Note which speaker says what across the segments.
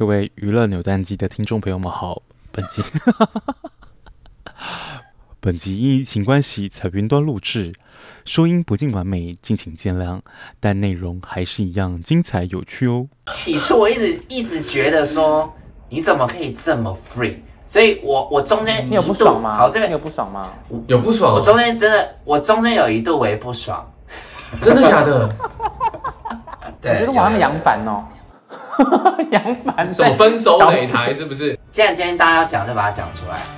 Speaker 1: 各位娱乐扭蛋机的听众朋友们好，本集 本集因疫情关系采云端录制，收音不尽完美，敬请见谅，但内容还是一样精彩有趣哦。
Speaker 2: 起初我一直一直觉得说，你怎么可以这么 free？所以我我中间
Speaker 3: 你有不爽吗？
Speaker 2: 好，这边
Speaker 3: 你有不爽吗？
Speaker 4: 有不爽，
Speaker 2: 我中间真的，我中间有一度为不爽，
Speaker 4: 真的假的？
Speaker 2: 对，
Speaker 3: 我觉得我好像杨凡哦。杨凡，
Speaker 4: 什么分手擂台是不是？
Speaker 2: 既然今天大家要讲，就把它讲出来。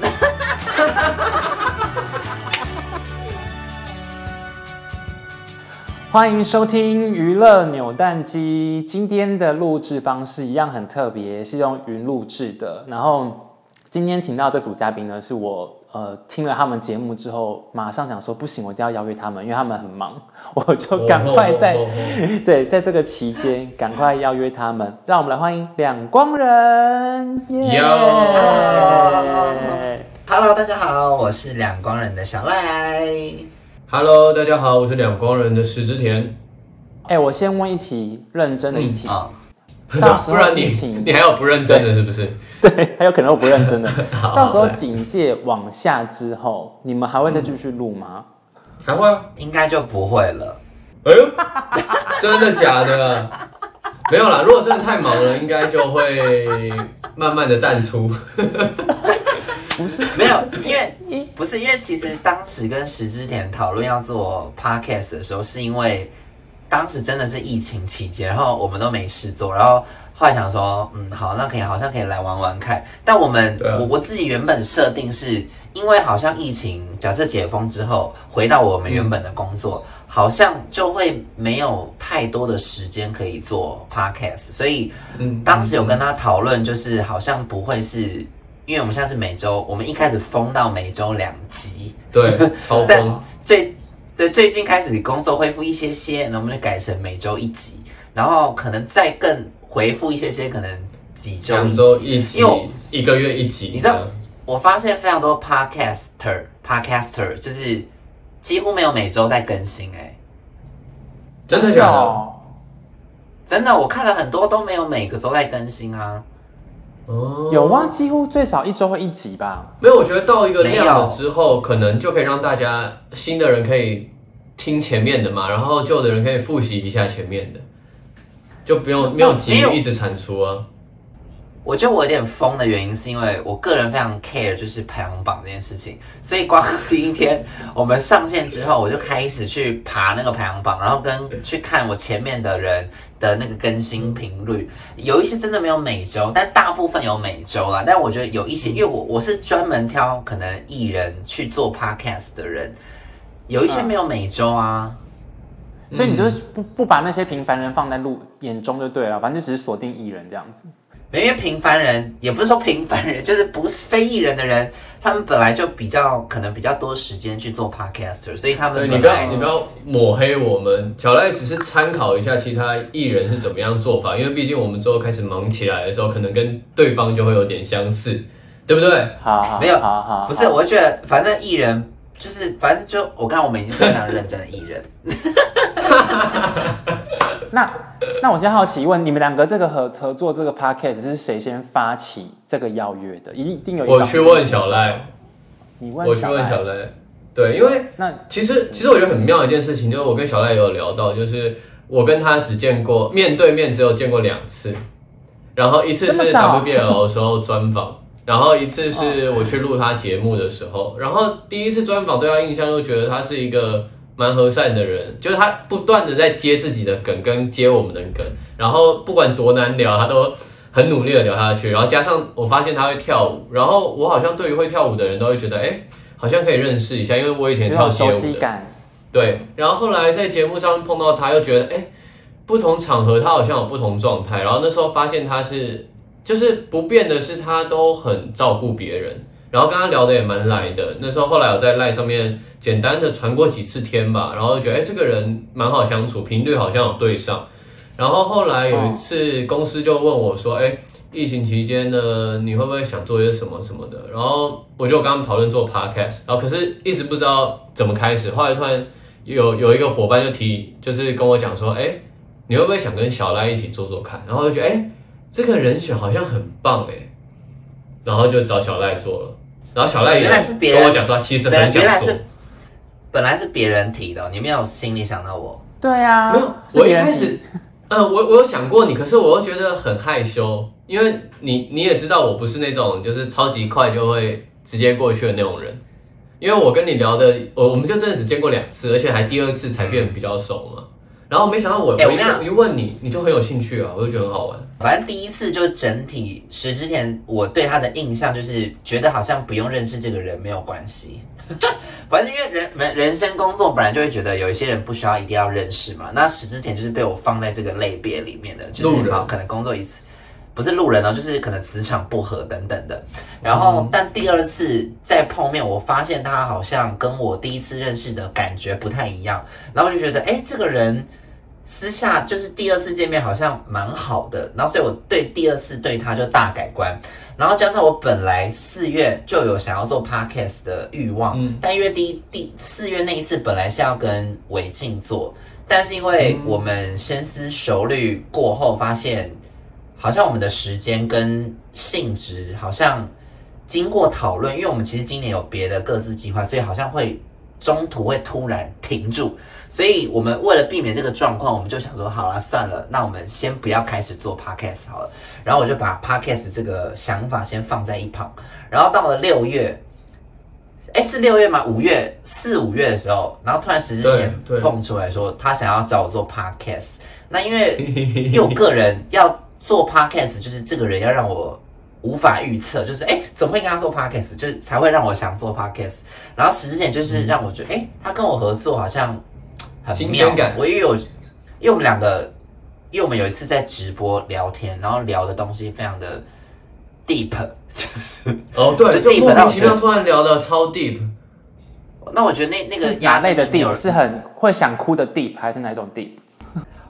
Speaker 3: 欢迎收听娱乐扭蛋机。今天的录制方式一样很特别，是用云录制的。然后今天请到这组嘉宾呢，是我。呃，听了他们节目之后，马上想说不行，我一定要邀约他们，因为他们很忙，我就赶快在、oh, oh, oh, oh. 对，在这个期间赶快邀约他们。让我们来欢迎两光人。
Speaker 4: 哟
Speaker 2: Hello，大家好，我是两光人的小赖。
Speaker 4: Hello，大家好，我是两光人的石之田。
Speaker 3: 哎，我先问一题，认真的一题。嗯
Speaker 4: 不然你你还有不认真的是不是？
Speaker 3: 对，还有可能我不认真的。到时候警戒往下之后，你们还会再继续录吗？
Speaker 4: 还会啊，
Speaker 2: 应该就不会了。
Speaker 4: 哎呦，真的假的？没有啦，如果真的太忙了，应该就会慢慢的淡出。
Speaker 3: 不是，
Speaker 2: 没有，因为不是因为其实当时跟石之田讨论要做 podcast 的时候，是因为。当时真的是疫情期间，然后我们都没事做，然后后来想说，嗯，好，那可以，好像可以来玩玩看。但我们，啊、我我自己原本设定是，因为好像疫情，假设解封之后回到我们原本的工作，嗯、好像就会没有太多的时间可以做 podcast，所以，嗯，当时有跟他讨论，就是好像不会是，因为我们现在是每周，我们一开始封到每周两集，
Speaker 4: 对，超 封，
Speaker 2: 最。对，最近开始工作恢复一些些，能不能改成每周一集，然后可能再更回复一些些，可能几周一集，两周
Speaker 4: 一集，因为一个月一集。
Speaker 2: 你知道，我发现非常多 podcaster，podcaster 就是几乎没有每周在更新，哎，
Speaker 4: 真的假的？
Speaker 2: 真的，我看了很多都没有每个周在更新啊。
Speaker 3: 哦，有啊，几乎最少一周会一集吧。
Speaker 4: 没有，我觉得到一个量了之后，可能就可以让大家新的人可以听前面的嘛，然后旧的人可以复习一下前面的，就不用没有急于一直产出啊。
Speaker 2: 我觉得我有点疯的原因是因为我个人非常 care 就是排行榜这件事情，所以光第一天我们上线之后，我就开始去爬那个排行榜，然后跟去看我前面的人的那个更新频率，有一些真的没有每周，但大部分有每周啦。但我觉得有一些，因为我我是专门挑可能艺人去做 podcast 的人，有一些没有每周啊，
Speaker 3: 嗯、所以你就是不不把那些平凡人放在路眼中就对了，反正就只是锁定艺人这样子。
Speaker 2: 因为平凡人也不是说平凡人，就是不是非艺人的人，他们本来就比较可能比较多时间去做 podcaster，所以他
Speaker 4: 们你不要你不要抹黑我们，小赖只是参考一下其他艺人是怎么样做法，因为毕竟我们之后开始忙起来的时候，可能跟对方就会有点相似，对不对？
Speaker 3: 好，好，
Speaker 2: 没有，
Speaker 3: 好好，
Speaker 2: 不是，我觉得反正艺人就是反正就我看我们已经是非常认真的艺人。
Speaker 3: 那那我先好奇问你们两个，这个合合作这个 podcast 是谁先发起这个邀约的？一定有一。
Speaker 4: 我去问小赖。
Speaker 3: 你问。
Speaker 4: 我去问小赖。对，因为那其实其实我觉得很妙一件事情，就是我跟小赖也有聊到，就是我跟他只见过面对面，只有见过两次，然后一次是 WBL 的时候专访，然后一次是我去录他节目的时候，然后第一次专访对他印象就觉得他是一个。蛮和善的人，就是他不断的在接自己的梗跟接我们的梗，然后不管多难聊，他都很努力的聊下去。然后加上我发现他会跳舞，然后我好像对于会跳舞的人都会觉得，哎，好像可以认识一下，因为我以前跳街舞的。熟悉感。对，然后后来在节目上碰到他，又觉得，哎，不同场合他好像有不同状态。然后那时候发现他是，就是不变的是他都很照顾别人。然后跟他聊得也蛮来的，那时候后来我在赖上面简单的传过几次天吧，然后就觉得哎，这个人蛮好相处，频率好像有对上。然后后来有一次公司就问我说，哎，疫情期间呢，你会不会想做一些什么什么的？然后我就跟他们讨论做 podcast，然后可是一直不知道怎么开始。后来突然有有一个伙伴就提，就是跟我讲说，哎，你会不会想跟小赖一起做做看？然后就觉得哎。这个人选好像很棒哎，然后就找小赖做了。然后小赖原来是别人跟我讲说，其实很想做。
Speaker 2: 本来是别人提的，你没有心里想到我。
Speaker 3: 对啊，
Speaker 4: 没有。我一开始，呃，我我有想过你，可是我又觉得很害羞，因为你你也知道我不是那种就是超级快就会直接过去的那种人。因为我跟你聊的，我我们就真的只见过两次，而且还第二次才变比较熟嘛。然后没想到我、欸、我一我一问你，你就很有兴趣啊，我就觉得很好玩。
Speaker 2: 反正第一次就整体石之前，我对他的印象就是觉得好像不用认识这个人没有关系。反正因为人人人生工作本来就会觉得有一些人不需要一定要认识嘛。那石之前就是被我放在这个类别里面的，就是好可能工作一次。不是路人哦，就是可能磁场不合等等的。然后，但第二次再碰面，我发现他好像跟我第一次认识的感觉不太一样。然后我就觉得，哎，这个人私下就是第二次见面好像蛮好的。然后，所以我对第二次对他就大改观。然后加上我本来四月就有想要做 podcast 的欲望，嗯、但因为第一第四月那一次本来是要跟伟静做，但是因为我们深思熟虑过后发现。好像我们的时间跟性质好像经过讨论，因为我们其实今年有别的各自计划，所以好像会中途会突然停住。所以我们为了避免这个状况，我们就想说，好了，算了，那我们先不要开始做 podcast 好了。然后我就把 podcast 这个想法先放在一旁。然后到了六月，哎，是六月吗？五月四五月的时候，然后突然石之点蹦出来说，他想要找我做 podcast。那因为因为我个人要。做 podcast 就是这个人要让我无法预测，就是哎，怎么会跟他做 podcast，就是才会让我想做 podcast。然后石之田就是让我觉得，哎、嗯，他跟我合作好像很妙。我因为有，因为我们两个，因为我们有一次在直播聊天，然后聊的东西非常的 deep。
Speaker 4: 哦，对，就 deep，莫名其妙突然聊的超 deep。
Speaker 2: 那我觉得那那个
Speaker 3: 亚内的 deep 是很会想哭的 deep，还是哪种 deep？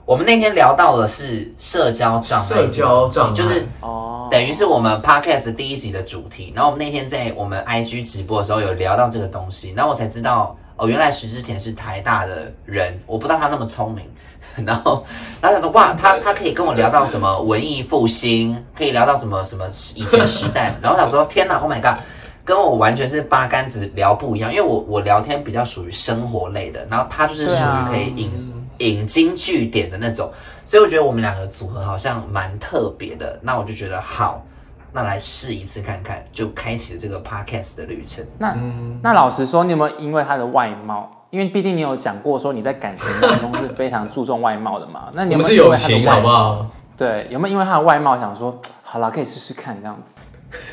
Speaker 2: 我们那天聊到的是社交障碍，
Speaker 4: 社交障碍
Speaker 2: 就是哦，等于是我们 podcast 第一集的主题。然后我们那天在我们 IG 直播的时候有聊到这个东西，然后我才知道哦，原来石之田是台大的人，我不知道他那么聪明。然后，然后想说哇，他他可以跟我聊到什么文艺复兴，可以聊到什么什么以前时代。然后想说天哪，Oh my god，跟我完全是八竿子聊不一样，因为我我聊天比较属于生活类的，然后他就是属于可以引。引经据典的那种，所以我觉得我们两个组合好像蛮特别的。那我就觉得好，那来试一次看看，就开启了这个 podcast 的旅程。
Speaker 3: 那、嗯、那老实说，你有没有因为他的外貌？因为毕竟你有讲过说你在感情当中是非常注重外貌的嘛。那你有没有因为他的外貌？好不好？对，有没有因为他的外貌想说，好了，可以试试看这样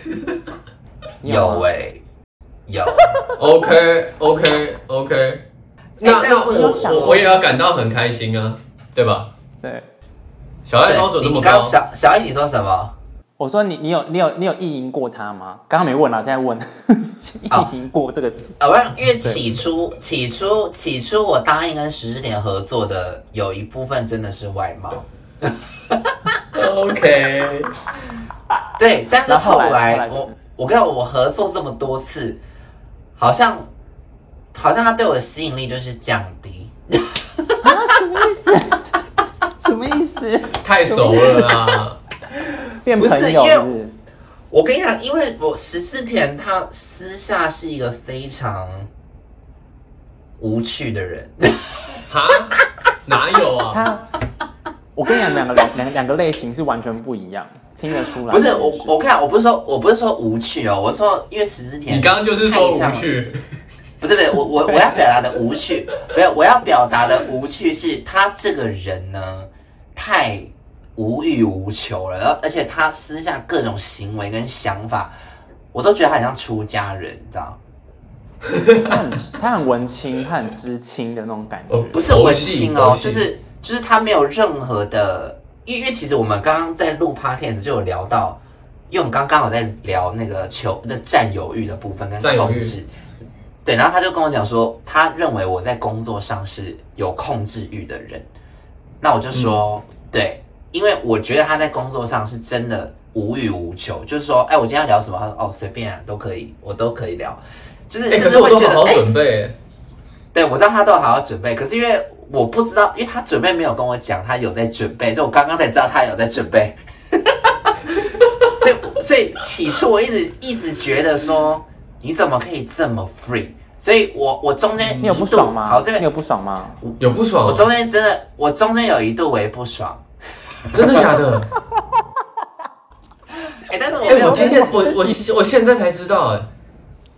Speaker 3: 子？
Speaker 2: 有哎、欸，有。
Speaker 4: OK OK OK。那那我我我也要感到很开心啊，对吧？
Speaker 3: 对，
Speaker 4: 小爱标准这么高。
Speaker 2: 小小爱，你说什么？
Speaker 3: 我说你你有你有你有意淫过他吗？刚刚没问啊，现在问。意淫过这个字
Speaker 2: 啊？我因为起初起初起初我答应跟十之年合作的有一部分真的是外貌。
Speaker 4: OK。
Speaker 2: 对，但是后来，后来我我跟我合作这么多次，好像。好像他对我的吸引力就是降低，
Speaker 3: 啊，什么意思？什么意思？
Speaker 4: 太熟了啦，
Speaker 3: 变朋友是不是？因为
Speaker 2: 我跟你讲，因为我十四田他私下是一个非常无趣的人，
Speaker 4: 哈？哪有啊？
Speaker 3: 他，我跟你讲，两个两两两个类型是完全不一样，听得出来。
Speaker 2: 不是我，我看我不是说我不是说无趣哦，我说因为十四田，
Speaker 4: 你刚刚就是说无趣。
Speaker 2: 不是不是，我我我要表达的无趣，不要我要表达的无趣是他这个人呢，太无欲无求了，而而且他私下各种行为跟想法，我都觉得他很像出家人，你知道？
Speaker 3: 他很他很文青，他很知青的那种感觉，
Speaker 2: 不是文青哦，就是就是他没有任何的，因为其实我们刚刚在录 podcast 就有聊到，因为我们刚刚好在聊那个求那占有欲的部分跟控制。对，然后他就跟我讲说，他认为我在工作上是有控制欲的人。那我就说，嗯、对，因为我觉得他在工作上是真的无欲无求，就是说，哎，我今天要聊什么？他说，哦，随便啊，都可以，我都可以聊。就是，就是我觉得，
Speaker 4: 好好准备。
Speaker 2: 对，我知道他都好好准备，可是因为我不知道，因为他准备没有跟我讲，他有在准备，就我刚刚才知道他有在准备。所以所以起初我一直一直觉得说，你怎么可以这么 free？所以我我中间
Speaker 3: 你有不爽吗？
Speaker 2: 好，这边
Speaker 3: 你有不爽吗？
Speaker 4: 有不爽。
Speaker 2: 我中间真的，我中间有一度我也不爽，
Speaker 4: 真的假的？
Speaker 2: 哎、欸，但是我没有、欸、
Speaker 4: 我今天我我我现在才知道哎，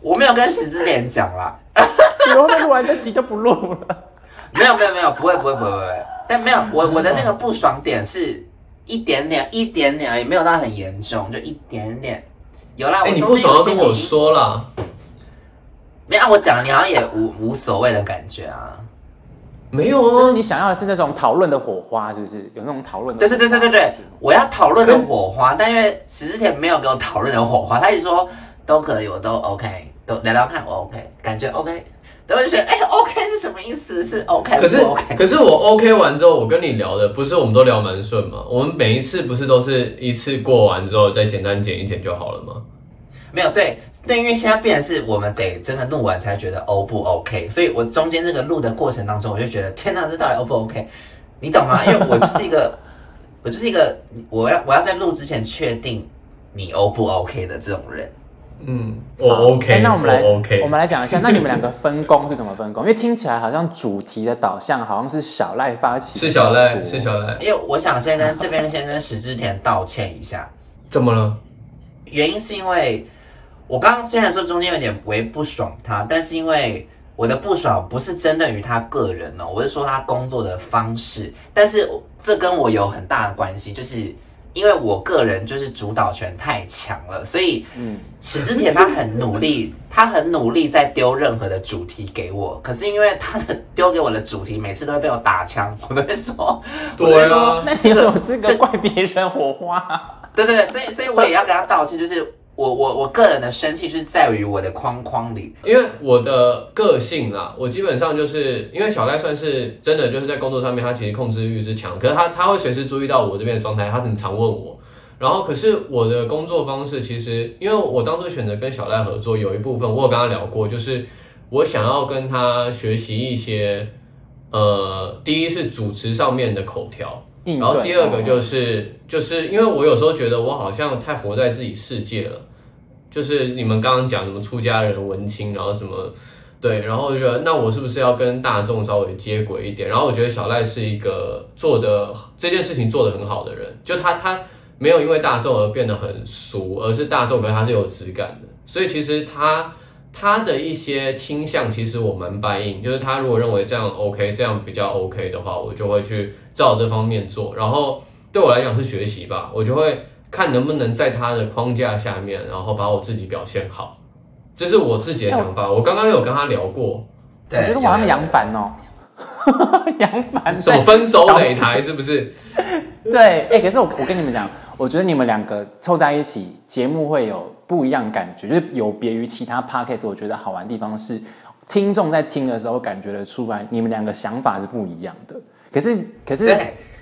Speaker 2: 我没有跟石之莲讲啦。
Speaker 3: 以后录完这集就不录了。
Speaker 2: 没有没有没有，不会不会不会不会。但没有我我的那个不爽点是一点点一点点而已，没有到很严重，就一点点。有啦，哎、
Speaker 4: 欸，你不爽要跟我说啦。
Speaker 2: 没按我讲，你好像也无无所谓的感觉啊。
Speaker 4: 没有啊，
Speaker 3: 就是你想要的是那种讨论的火花，是不是？有那种讨论的火花。
Speaker 2: 对对对对对对，我要讨论的火花，但因为石之田没有给我讨论的火花，他一直说都可以，我都 OK，都聊聊看，我 OK，感觉 OK。然后就觉得，哎，OK 是什么意思？是 OK，
Speaker 4: 可是
Speaker 2: OK。
Speaker 4: 可是我 OK 完之后，我跟你聊的不是我们都聊蛮顺吗？我们每一次不是都是一次过完之后再简单剪一剪就好了吗？
Speaker 2: 没有，对。对，因为现在变的是我们得真的录完才觉得 O 不 OK，所以我中间这个录的过程当中，我就觉得天哪，这到底 O 不 OK？你懂吗？因为我就是一个，我就是一个，我要我要在录之前确定你 O 不 OK 的这种人。
Speaker 4: 嗯，我 OK。
Speaker 3: 那我们来
Speaker 4: 我 OK，
Speaker 3: 我们来讲一下，那你们两个分工是怎么分工？因为听起来好像主题的导向好像是小赖发起，
Speaker 4: 是小赖，是小赖。
Speaker 2: 因为我想先跟这边先跟石之田道歉一下。
Speaker 4: 怎么了？
Speaker 2: 原因是因为。我刚刚虽然说中间有点微不爽他，但是因为我的不爽不是针对于他个人哦，我是说他工作的方式，但是这跟我有很大的关系，就是因为我个人就是主导权太强了，所以嗯，史之田他很努力，他很努力在丢任何的主题给我，可是因为他的丢给我的主题每次都会被我打枪，我都会说，
Speaker 4: 对啊，
Speaker 3: 那你有什么资格怪别人火花？
Speaker 2: 对对对，所以所以我也要跟他道歉，就是。我我我个人的生气是在于我的框框里，
Speaker 4: 因为我的个性啦，我基本上就是因为小赖算是真的就是在工作上面，他其实控制欲是强，可是他他会随时注意到我这边的状态，他很常问我。然后可是我的工作方式其实，因为我当初选择跟小赖合作，有一部分我有跟他聊过，就是我想要跟他学习一些，呃，第一是主持上面的口条。然后第二个就是，就是因为我有时候觉得我好像太活在自己世界了，就是你们刚刚讲什么出家人文青，然后什么对，然后我就觉得那我是不是要跟大众稍微接轨一点？然后我觉得小赖是一个做的这件事情做得很好的人，就他他没有因为大众而变得很俗，而是大众可是他是有质感的，所以其实他。他的一些倾向，其实我蛮 buy in，就是他如果认为这样 OK，这样比较 OK 的话，我就会去照这方面做。然后对我来讲是学习吧，我就会看能不能在他的框架下面，然后把我自己表现好。这是我自己的想法。我刚刚有跟他聊
Speaker 3: 过，我觉得我好像杨凡哦，杨凡
Speaker 4: 什么分手擂台是不是？
Speaker 3: 对，哎、欸，可是我我跟你们讲，我觉得你们两个凑在一起，节目会有。不一样感觉，就是有别于其他 podcast，我觉得好玩的地方是，听众在听的时候感觉得出来，你们两个想法是不一样的。可是，可是，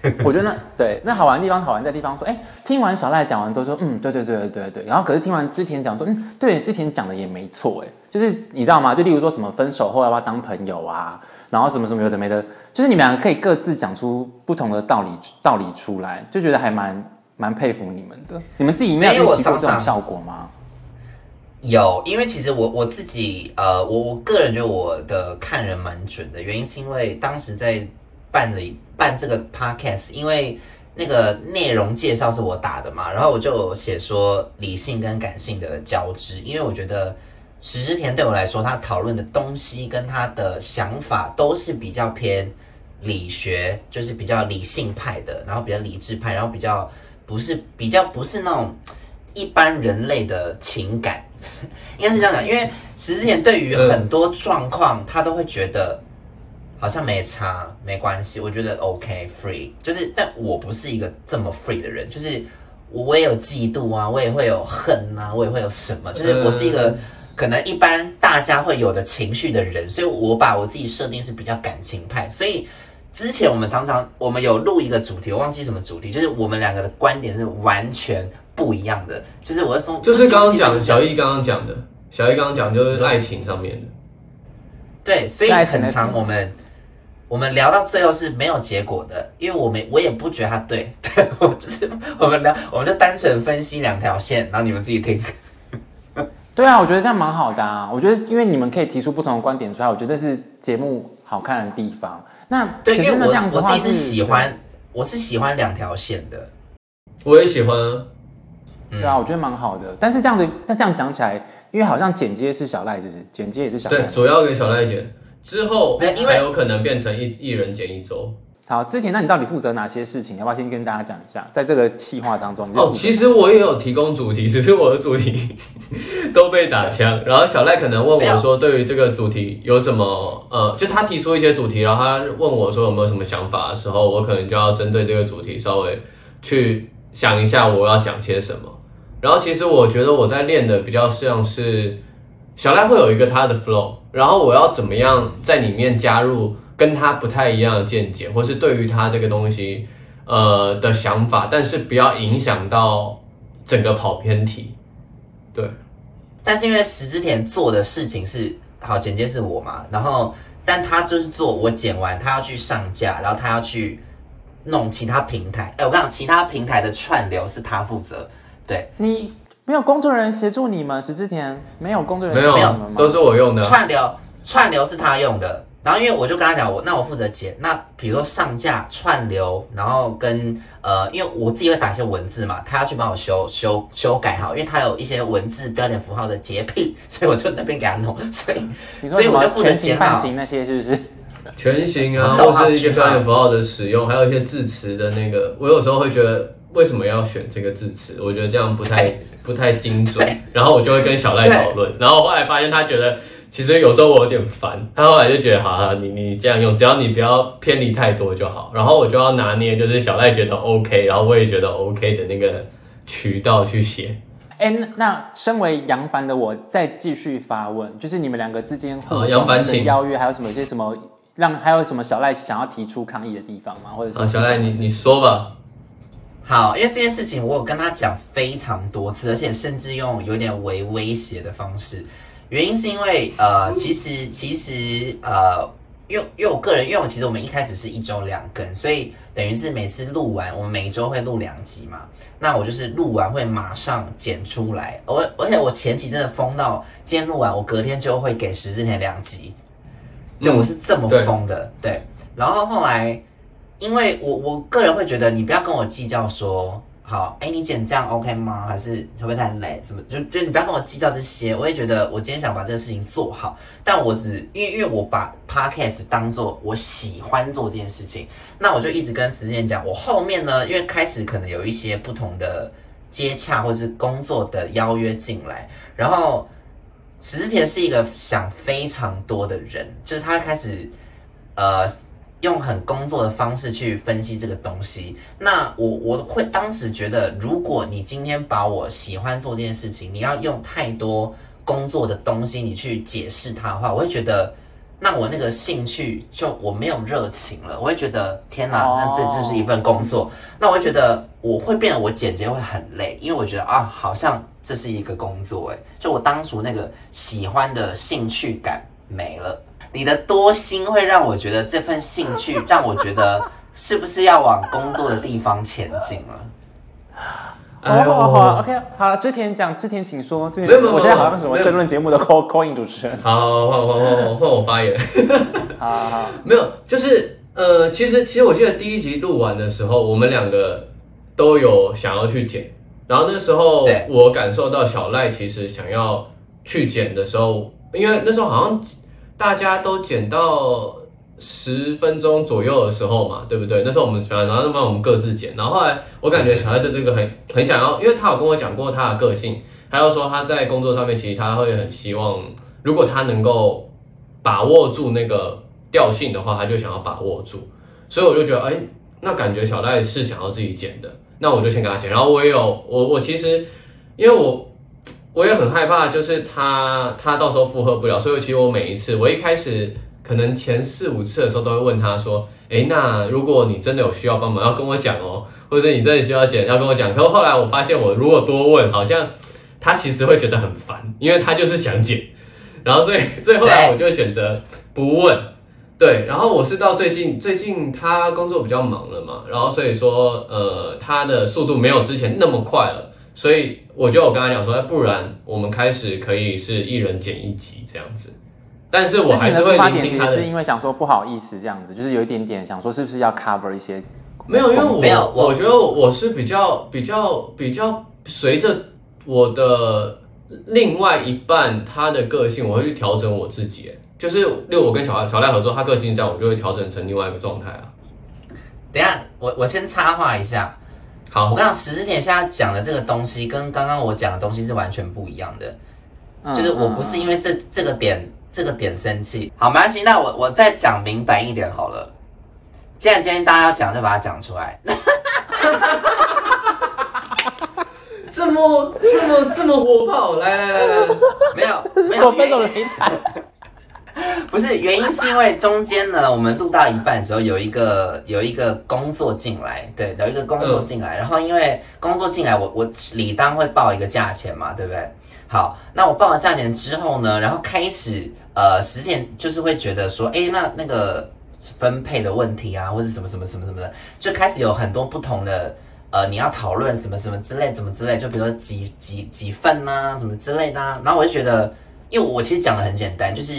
Speaker 3: 我觉得那对那好玩的地方，好玩的地方说，哎、听完小赖讲完之后说，嗯，对对对对对对。然后，可是听完之前讲说，嗯，对，之前讲的也没错，哎，就是你知道吗？就例如说什么分手后要不要当朋友啊，然后什么什么有的没的，就是你们两个可以各自讲出不同的道理道理出来，就觉得还蛮蛮佩服你们的。你们自己没有预习过这种效果吗？
Speaker 2: 有，因为其实我我自己，呃，我我个人觉得我的看人蛮准的，原因是因为当时在办理办这个 podcast，因为那个内容介绍是我打的嘛，然后我就写说理性跟感性的交织，因为我觉得石之田对我来说，他讨论的东西跟他的想法都是比较偏理学，就是比较理性派的，然后比较理智派，然后比较不是比较不是那种一般人类的情感。应该是这样讲，因为石之田对于很多状况，他都会觉得好像没差，没关系。我觉得 OK free，就是，但我不是一个这么 free 的人，就是我也有嫉妒啊，我也会有恨啊，我也会有什么，就是我是一个可能一般大家会有的情绪的人，所以我把我自己设定是比较感情派。所以之前我们常常我们有录一个主题，我忘记什么主题，就是我们两个的观点是完全。不一样的，就是我要说，
Speaker 4: 就是刚刚讲的小易刚刚讲的，小易刚刚讲就是爱情上面的，
Speaker 2: 对，所以很常我们我们聊到最后是没有结果的，因为我们我也不觉得他对，对我就是我们聊，我们就单纯分析两条线，然后你们自己听。
Speaker 3: 对啊，我觉得这样蛮好的啊。我觉得因为你们可以提出不同的观点出来，我觉得是节目好看的地方。那
Speaker 2: 对，因为我
Speaker 3: 这样子的话
Speaker 2: 我自己是喜欢，我是喜欢两条线的。
Speaker 4: 我也喜欢啊。
Speaker 3: 对啊，我觉得蛮好的。但是这样的，那这样讲起来，因为好像剪接是小赖，就是剪接也是小赖。
Speaker 4: 对，主要给小赖剪。之后才有可能变成一一人减一周。
Speaker 3: 好，之前那你到底负责哪些事情？要不要先跟大家讲一下？在这个企划当中，
Speaker 4: 哦，其实我也有提供主题，只是我的主题 都被打枪。然后小赖可能问我说，对于这个主题有什么？呃，就他提出一些主题，然后他问我说有没有什么想法的时候，我可能就要针对这个主题稍微去想一下我要讲些什么。然后其实我觉得我在练的比较像是。小赖会有一个他的 flow，然后我要怎么样在里面加入跟他不太一样的见解，或是对于他这个东西呃的想法，但是不要影响到整个跑偏题。对，
Speaker 2: 但是因为石之田做的事情是好剪接是我嘛，然后但他就是做我剪完，他要去上架，然后他要去弄其他平台。哎，我跟你讲，其他平台的串流是他负责。对
Speaker 3: 你。没有工作人员协助你们，石之田没有工作人员协助你们吗？
Speaker 4: 都是我用的。
Speaker 2: 串流串流是他用的，然后因为我就跟他讲，我那我负责剪。那比如说上架串流，然后跟呃，因为我自己会打一些文字嘛，他要去帮我修修修改好，因为他有一些文字标点符号的洁癖，所以我就那边给他弄。所以所以我就负责剪好
Speaker 3: 那些是不是？
Speaker 4: 全形啊，或是一些标点符号的使用，还有一些字词的那个，我有时候会觉得为什么要选这个字词？我觉得这样不太。不太精准，然后我就会跟小赖讨论，然后后来发现他觉得其实有时候我有点烦，他后来就觉得好好，你你这样用，只要你不要偏离太多就好，然后我就要拿捏就是小赖觉得 OK，然后我也觉得 OK 的那个渠道去写。
Speaker 3: 哎、欸，那身为杨凡的我再继续发问，就是你们两个之间互
Speaker 4: 动的
Speaker 3: 邀约，还有什么一些什么让还有什么小赖想要提出抗议的地方吗？或者是
Speaker 4: 小赖你你说吧。
Speaker 2: 好，因为这件事情我有跟他讲非常多次，而且甚至用有点微威胁的方式。原因是因为呃，其实其实呃，因为因为我个人，因为我其实我们一开始是一周两更，所以等于是每次录完，我们每一周会录两集嘛。那我就是录完会马上剪出来，而而且我前期真的疯到今天录完，我隔天就会给十之前两集，就我是这么疯的，嗯、对，对。然后后来。因为我我个人会觉得，你不要跟我计较说，好，哎，你剪这样 OK 吗？还是会不会太累？什么？就就你不要跟我计较这些。我也觉得，我今天想把这个事情做好，但我只因为因为我把 Podcast 当做我喜欢做这件事情，那我就一直跟石之田讲，我后面呢，因为开始可能有一些不同的接洽或是工作的邀约进来，然后石之田是一个想非常多的人，就是他开始呃。用很工作的方式去分析这个东西，那我我会当时觉得，如果你今天把我喜欢做这件事情，你要用太多工作的东西，你去解释它的话，我会觉得，那我那个兴趣就我没有热情了。我会觉得，天哪，那这这是一份工作，那我会觉得我会变得我剪辑会很累，因为我觉得啊，好像这是一个工作，诶，就我当初那个喜欢的兴趣感没了。你的多心会让我觉得这份兴趣 让我觉得是不是要往工作的地方前进了？
Speaker 3: 好好好，OK，好，之前讲，之前请说。没有没有，我现在好像什么争论节目的 call call in 主持人。
Speaker 4: 好，好，好，换换换换我发言。
Speaker 3: 好好好，
Speaker 4: 没有，就是呃，其实其实我记得第一集录完的时候，我们两个都有想要去剪，然后那时候我感受到小赖其实想要去剪的时候，因为那时候好像。大家都剪到十分钟左右的时候嘛，对不对？那时候我们反正然后就帮我们各自剪，然后后来我感觉小赖对这个很很想要，因为他有跟我讲过他的个性，还有说他在工作上面其实他会很希望，如果他能够把握住那个调性的话，他就想要把握住，所以我就觉得，哎，那感觉小赖是想要自己剪的，那我就先给他剪，然后我也有我我其实因为我。我也很害怕，就是他他到时候负荷不了，所以其实我每一次，我一开始可能前四五次的时候，都会问他说：“诶，那如果你真的有需要帮忙，要跟我讲哦，或者你真的需要剪，要跟我讲。”可是后来我发现，我如果多问，好像他其实会觉得很烦，因为他就是想剪，然后所以 所以后来我就选择不问，对，然后我是到最近，最近他工作比较忙了嘛，然后所以说，呃，他的速度没有之前那么快了，所以我就我跟他讲说，不然我们开始可以是一人剪一集这样子。但是我还是会聆听他的，
Speaker 3: 是因为想说不好意思这样子，就是有一点点想说是不是要 cover 一些，
Speaker 4: 没有，因为我没有，我觉得我是比较比较比较随着我的另外一半他的个性，我会去调整我自己，就是例如我跟小赖小赖合作，他个性这样，我就会调整成另外一个状态啊。
Speaker 2: 等一下，我我先插话一下，好，我刚刚十四点现在讲的这个东西，跟刚刚我讲的东西是完全不一样的，嗯、就是我不是因为这这个点。这个点生气，好，没关系。那我我再讲明白一点好了。既然今天大家要讲，就把它讲出来。
Speaker 4: 这么这么这么火爆，来来来来，
Speaker 2: 没有，
Speaker 3: 没有分手的平台。
Speaker 2: 不是，原因是因为中间呢，我们录到一半的时候，有一个有一个工作进来，对，有一个工作进来，然后因为工作进来，我我理当会报一个价钱嘛，对不对？好，那我报了价钱之后呢，然后开始呃，实践就是会觉得说，哎，那那个分配的问题啊，或者什么什么什么什么的，就开始有很多不同的呃，你要讨论什么什么之类，怎么之类，就比如说几几几份呐、啊，什么之类的、啊。然后我就觉得，因为我其实讲的很简单，就是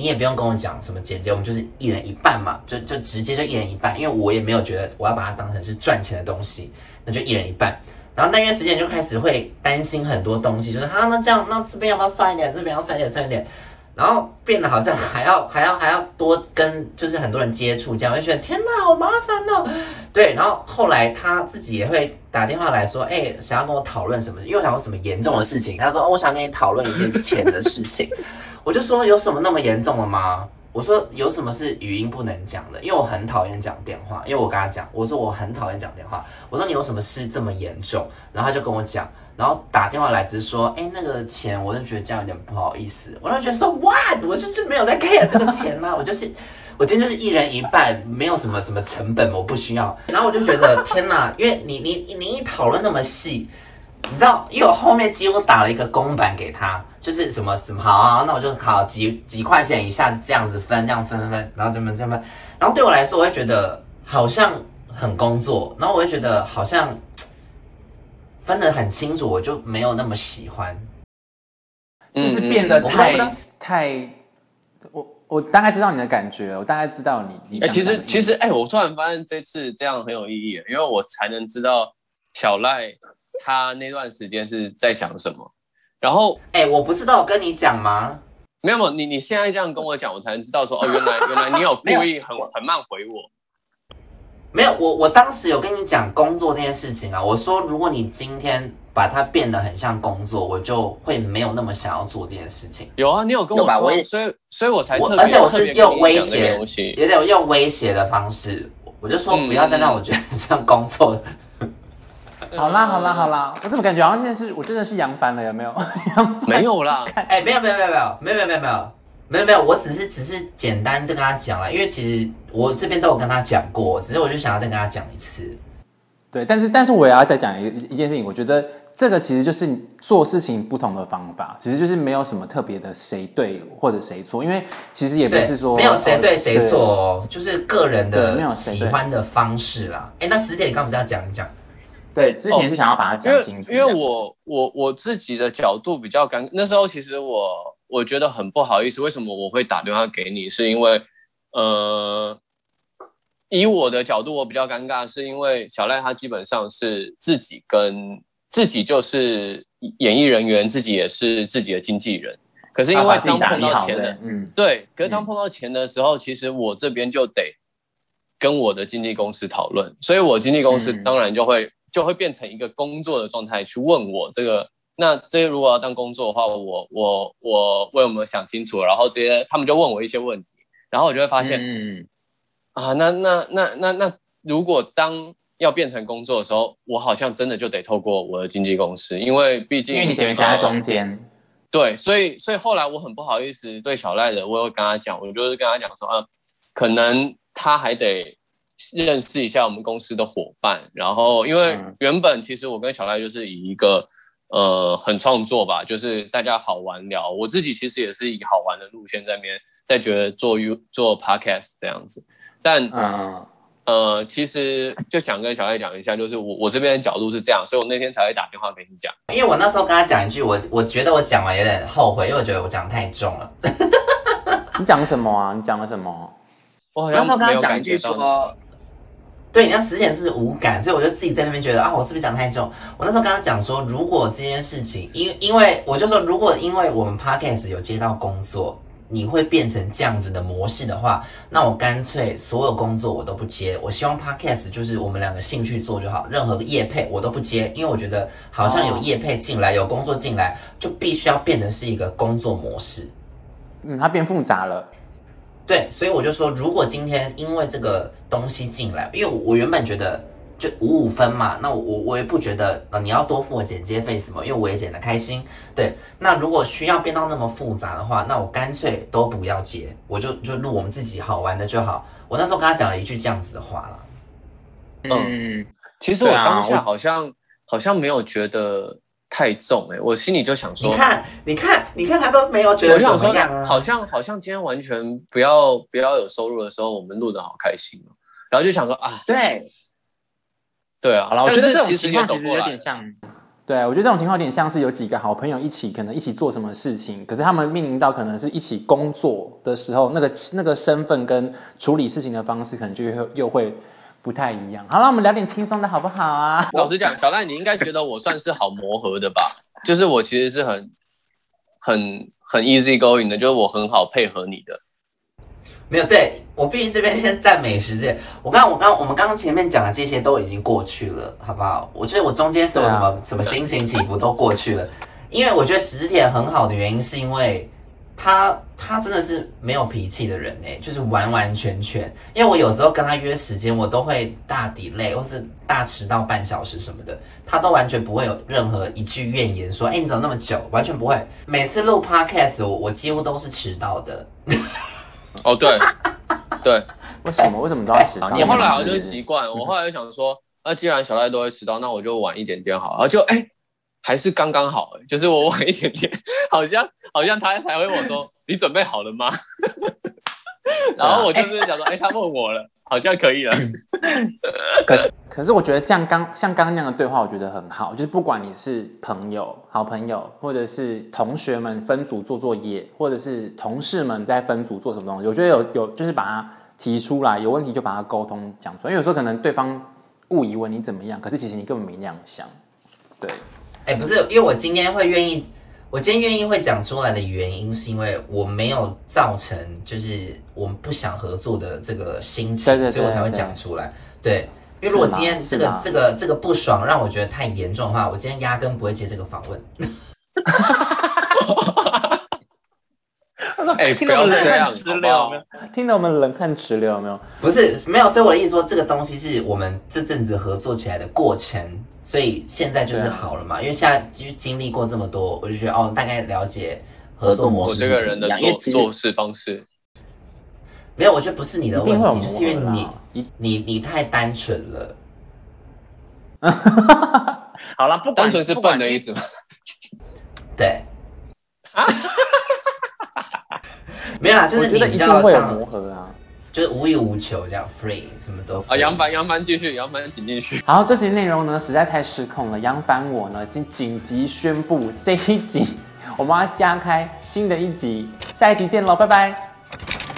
Speaker 2: 你也不用跟我讲什么剪接，我们就是一人一半嘛，就就直接就一人一半，因为我也没有觉得我要把它当成是赚钱的东西，那就一人一半。然后那段时间就开始会担心很多东西，就是啊，那这样那这边要不要算一点？这边要算一点，算一点，然后变得好像还要还要还要多跟就是很多人接触，这样我就觉得天哪，好麻烦哦。对，然后后来他自己也会打电话来说，哎，想要跟我讨论什么，又想有什么严重的事情。他说，哦，我想跟你讨论一件钱的事情。我就说，有什么那么严重了吗？我说有什么是语音不能讲的？因为我很讨厌讲电话。因为我跟他讲，我说我很讨厌讲电话。我说你有什么事这么严重？然后他就跟我讲，然后打电话来只是说，哎，那个钱，我就觉得这样有点不好意思。我就觉得说，what？我就是没有在 care 这个钱啊，我就是，我今天就是一人一半，没有什么什么成本，我不需要。然后我就觉得 天哪，因为你你你一讨论那么细。你知道，因为我后面几乎打了一个公版给他，就是什么什么好啊，那我就好几几块钱一下子这样子分，这样分分分，然后怎么怎么，然后对我来说，我会觉得好像很工作，然后我会觉得好像分得很清楚，我就没有那么喜欢，
Speaker 3: 就是变得太太，我我大概知道你的感觉，我大概知道你你。哎、欸，其实
Speaker 5: 其实哎、欸，我突然发现这次这样很有意义，因为我才能知道小赖。他那段时间是在想什么？然后，
Speaker 2: 哎、欸，我不是都有跟你讲吗？
Speaker 5: 没有，你你现在这样跟我讲，我才能知道说，哦，原来原来你有 故意很很慢回我。
Speaker 2: 没有，我我当时有跟你讲工作这件事情啊。我说，如果你今天把它变得很像工作，我就会没有那么想要做这件事情。
Speaker 5: 有啊，你有跟我说，我也所以所以我才我，
Speaker 2: 而且我是用威胁，也得用威胁的方式，我就说不要再让我觉得像工作。嗯
Speaker 3: 好啦好啦好啦，我怎么感觉好像现在是我真的是扬帆了，有没有？
Speaker 5: 没有啦，
Speaker 2: 哎，没有没有没有没有没有没有没有没有没有没有，我只是只是简单的跟他讲了，因为其实我这边都有跟他讲过，只是我就想要再跟他讲一次。
Speaker 3: 对，但是但是我也要再讲一一件事情，我觉得这个其实就是做事情不同的方法，其实就是没有什么特别的谁对或者谁错，因为其实也不是说
Speaker 2: 没有谁对谁错，就是个人的喜欢的方式啦。哎，那十点你刚不是要讲一讲？
Speaker 3: 对，之前是想要把它讲清楚，
Speaker 5: 因为因为我我我自己的角度比较尴，那时候其实我我觉得很不好意思，为什么我会打电话给你？是因为呃，以我的角度，我比较尴尬，是因为小赖他基本上是自己跟自己就是演艺人员，自己也是自己的经纪人，可是因为当碰到钱的，嗯，对，可是当碰到钱的时候，嗯、其实我这边就得跟我的经纪公司讨论，所以我经纪公司当然就会。嗯就会变成一个工作的状态去问我这个，那这些如果要当工作的话，我我我我有没有想清楚？然后这些他们就问我一些问题，然后我就会发现，嗯啊，那那那那那如果当要变成工作的时候，我好像真的就得透过我的经纪公司，因为毕竟
Speaker 3: 因为你等于夹在中间，
Speaker 5: 对，所以所以后来我很不好意思对小赖的，我有跟他讲，我就是跟他讲说，啊，可能他还得。认识一下我们公司的伙伴，然后因为原本其实我跟小赖就是以一个
Speaker 4: 呃很创作吧，就是大家好玩聊。我自己其实也是以好玩的路线在面，在觉得做 U 做 Podcast 这样子，但嗯。呃，其实就想跟小爱讲一下，就是我我这边的角度是这样，所以我那天才会打电话给你讲。
Speaker 2: 因为我那时候跟他讲一句，我我觉得我讲完有点后悔，因为我觉得我讲太重了。
Speaker 3: 你讲什么啊？你讲了什么？
Speaker 4: 我好像没有感觉到。
Speaker 2: 对，你要实践是无感，所以我就自己在那边觉得啊，我是不是讲太重？我那时候跟他讲说，如果这件事情，因因为我就说，如果因为我们 Podcast 有接到工作。你会变成这样子的模式的话，那我干脆所有工作我都不接。我希望 Podcast 就是我们两个兴趣做就好，任何业配我都不接，因为我觉得好像有业配进来，有工作进来，就必须要变成是一个工作模式。
Speaker 3: 嗯，它变复杂了。
Speaker 2: 对，所以我就说，如果今天因为这个东西进来，因为我原本觉得。就五五分嘛，那我我也不觉得呃你要多付我剪接费什么，因为我也剪得开心。对，那如果需要变到那么复杂的话，那我干脆都不要接，我就就录我们自己好玩的就好。我那时候跟他讲了一句这样子的话了。
Speaker 4: 嗯，其实我当下好像、啊、好像没有觉得太重哎、欸，我心里就想说，
Speaker 2: 你看你看你看他都没有觉得怎么样、啊、
Speaker 4: 好像好像今天完全不要不要有收入的时候，我们录的好开心哦，然后就想说啊，
Speaker 2: 对。
Speaker 4: 对啊，
Speaker 3: 好了，我觉得这种情况其实有点像，对，我觉得这种情况有点像是有几个好朋友一起，可能一起做什么事情，可是他们面临到可能是一起工作的时候，那个那个身份跟处理事情的方式，可能就会又会不太一样。好了，我们聊点轻松的好不好啊？
Speaker 4: 老实讲，小赖，你应该觉得我算是好磨合的吧？就是我其实是很很很 easy going 的，就是我很好配合你的。
Speaker 2: 没有，对，我必须这边先赞美时间。我刚刚我刚我们刚刚前面讲的这些都已经过去了，好不好？我觉得我中间所有什么、什么心情起伏都过去了，因为我觉得石田很好的原因是因为他他真的是没有脾气的人哎，就是完完全全。因为我有时候跟他约时间，我都会大 delay 或是大迟到半小时什么的，他都完全不会有任何一句怨言说，哎，你怎么那么久？完全不会。每次录 podcast 我我几乎都是迟到的。
Speaker 4: 哦，对，对，
Speaker 3: 为什么？为什么都要迟到？
Speaker 4: 你后来好像就习惯，我后来就想说，那既然小赖都会迟到，那我就晚一点点好，然后就哎，还是刚刚好，就是我晚一点点，好像好像他才会问我说，你准备好了吗？然后我就是想说，哎，他问我了。好像可以了，
Speaker 3: 可可是我觉得这样刚像刚刚那样的对话，我觉得很好。就是不管你是朋友、好朋友，或者是同学们分组做作业，或者是同事们在分组做什么东西，我觉得有有就是把它提出来，有问题就把它沟通讲出来。因为有时候可能对方误以为你怎么样，可是其实你根本没那样想。对，
Speaker 2: 哎、欸，不是，因为我今天会愿意。我今天愿意会讲出来的原因，是因为我没有造成就是我们不想合作的这个心情，对对对对，所以我才会讲出来。对，因为如果今天这个这个这个不爽让我觉得太严重的话，我今天压根不会接这个访问。
Speaker 4: 哎、欸，不要这样，好好
Speaker 3: 听到我们冷汗直流，有没有？
Speaker 2: 不是，没有。所以我的意思说，这个东西是我们这阵子合作起来的过程。所以现在就是好了嘛，啊、因为现在就经历过这么多，我就觉得哦，大概了解合作模式。
Speaker 4: 我这个人的做做事方式，
Speaker 2: 没有，我觉得不是你的问题，就是因为你你你你太单纯了。
Speaker 3: 好了，不
Speaker 4: 单纯是笨的意思吗？
Speaker 2: 对。啊？没有啦，就是你
Speaker 3: 一定会有磨合啊。
Speaker 2: 就是无欲无求，这样 free 什么都啊。
Speaker 4: 杨凡，杨凡继续，杨凡请继续。
Speaker 3: 好，这集内容呢实在太失控了。杨凡我呢紧紧急宣布，这一集我们要加开新的一集，下一集见喽，拜拜。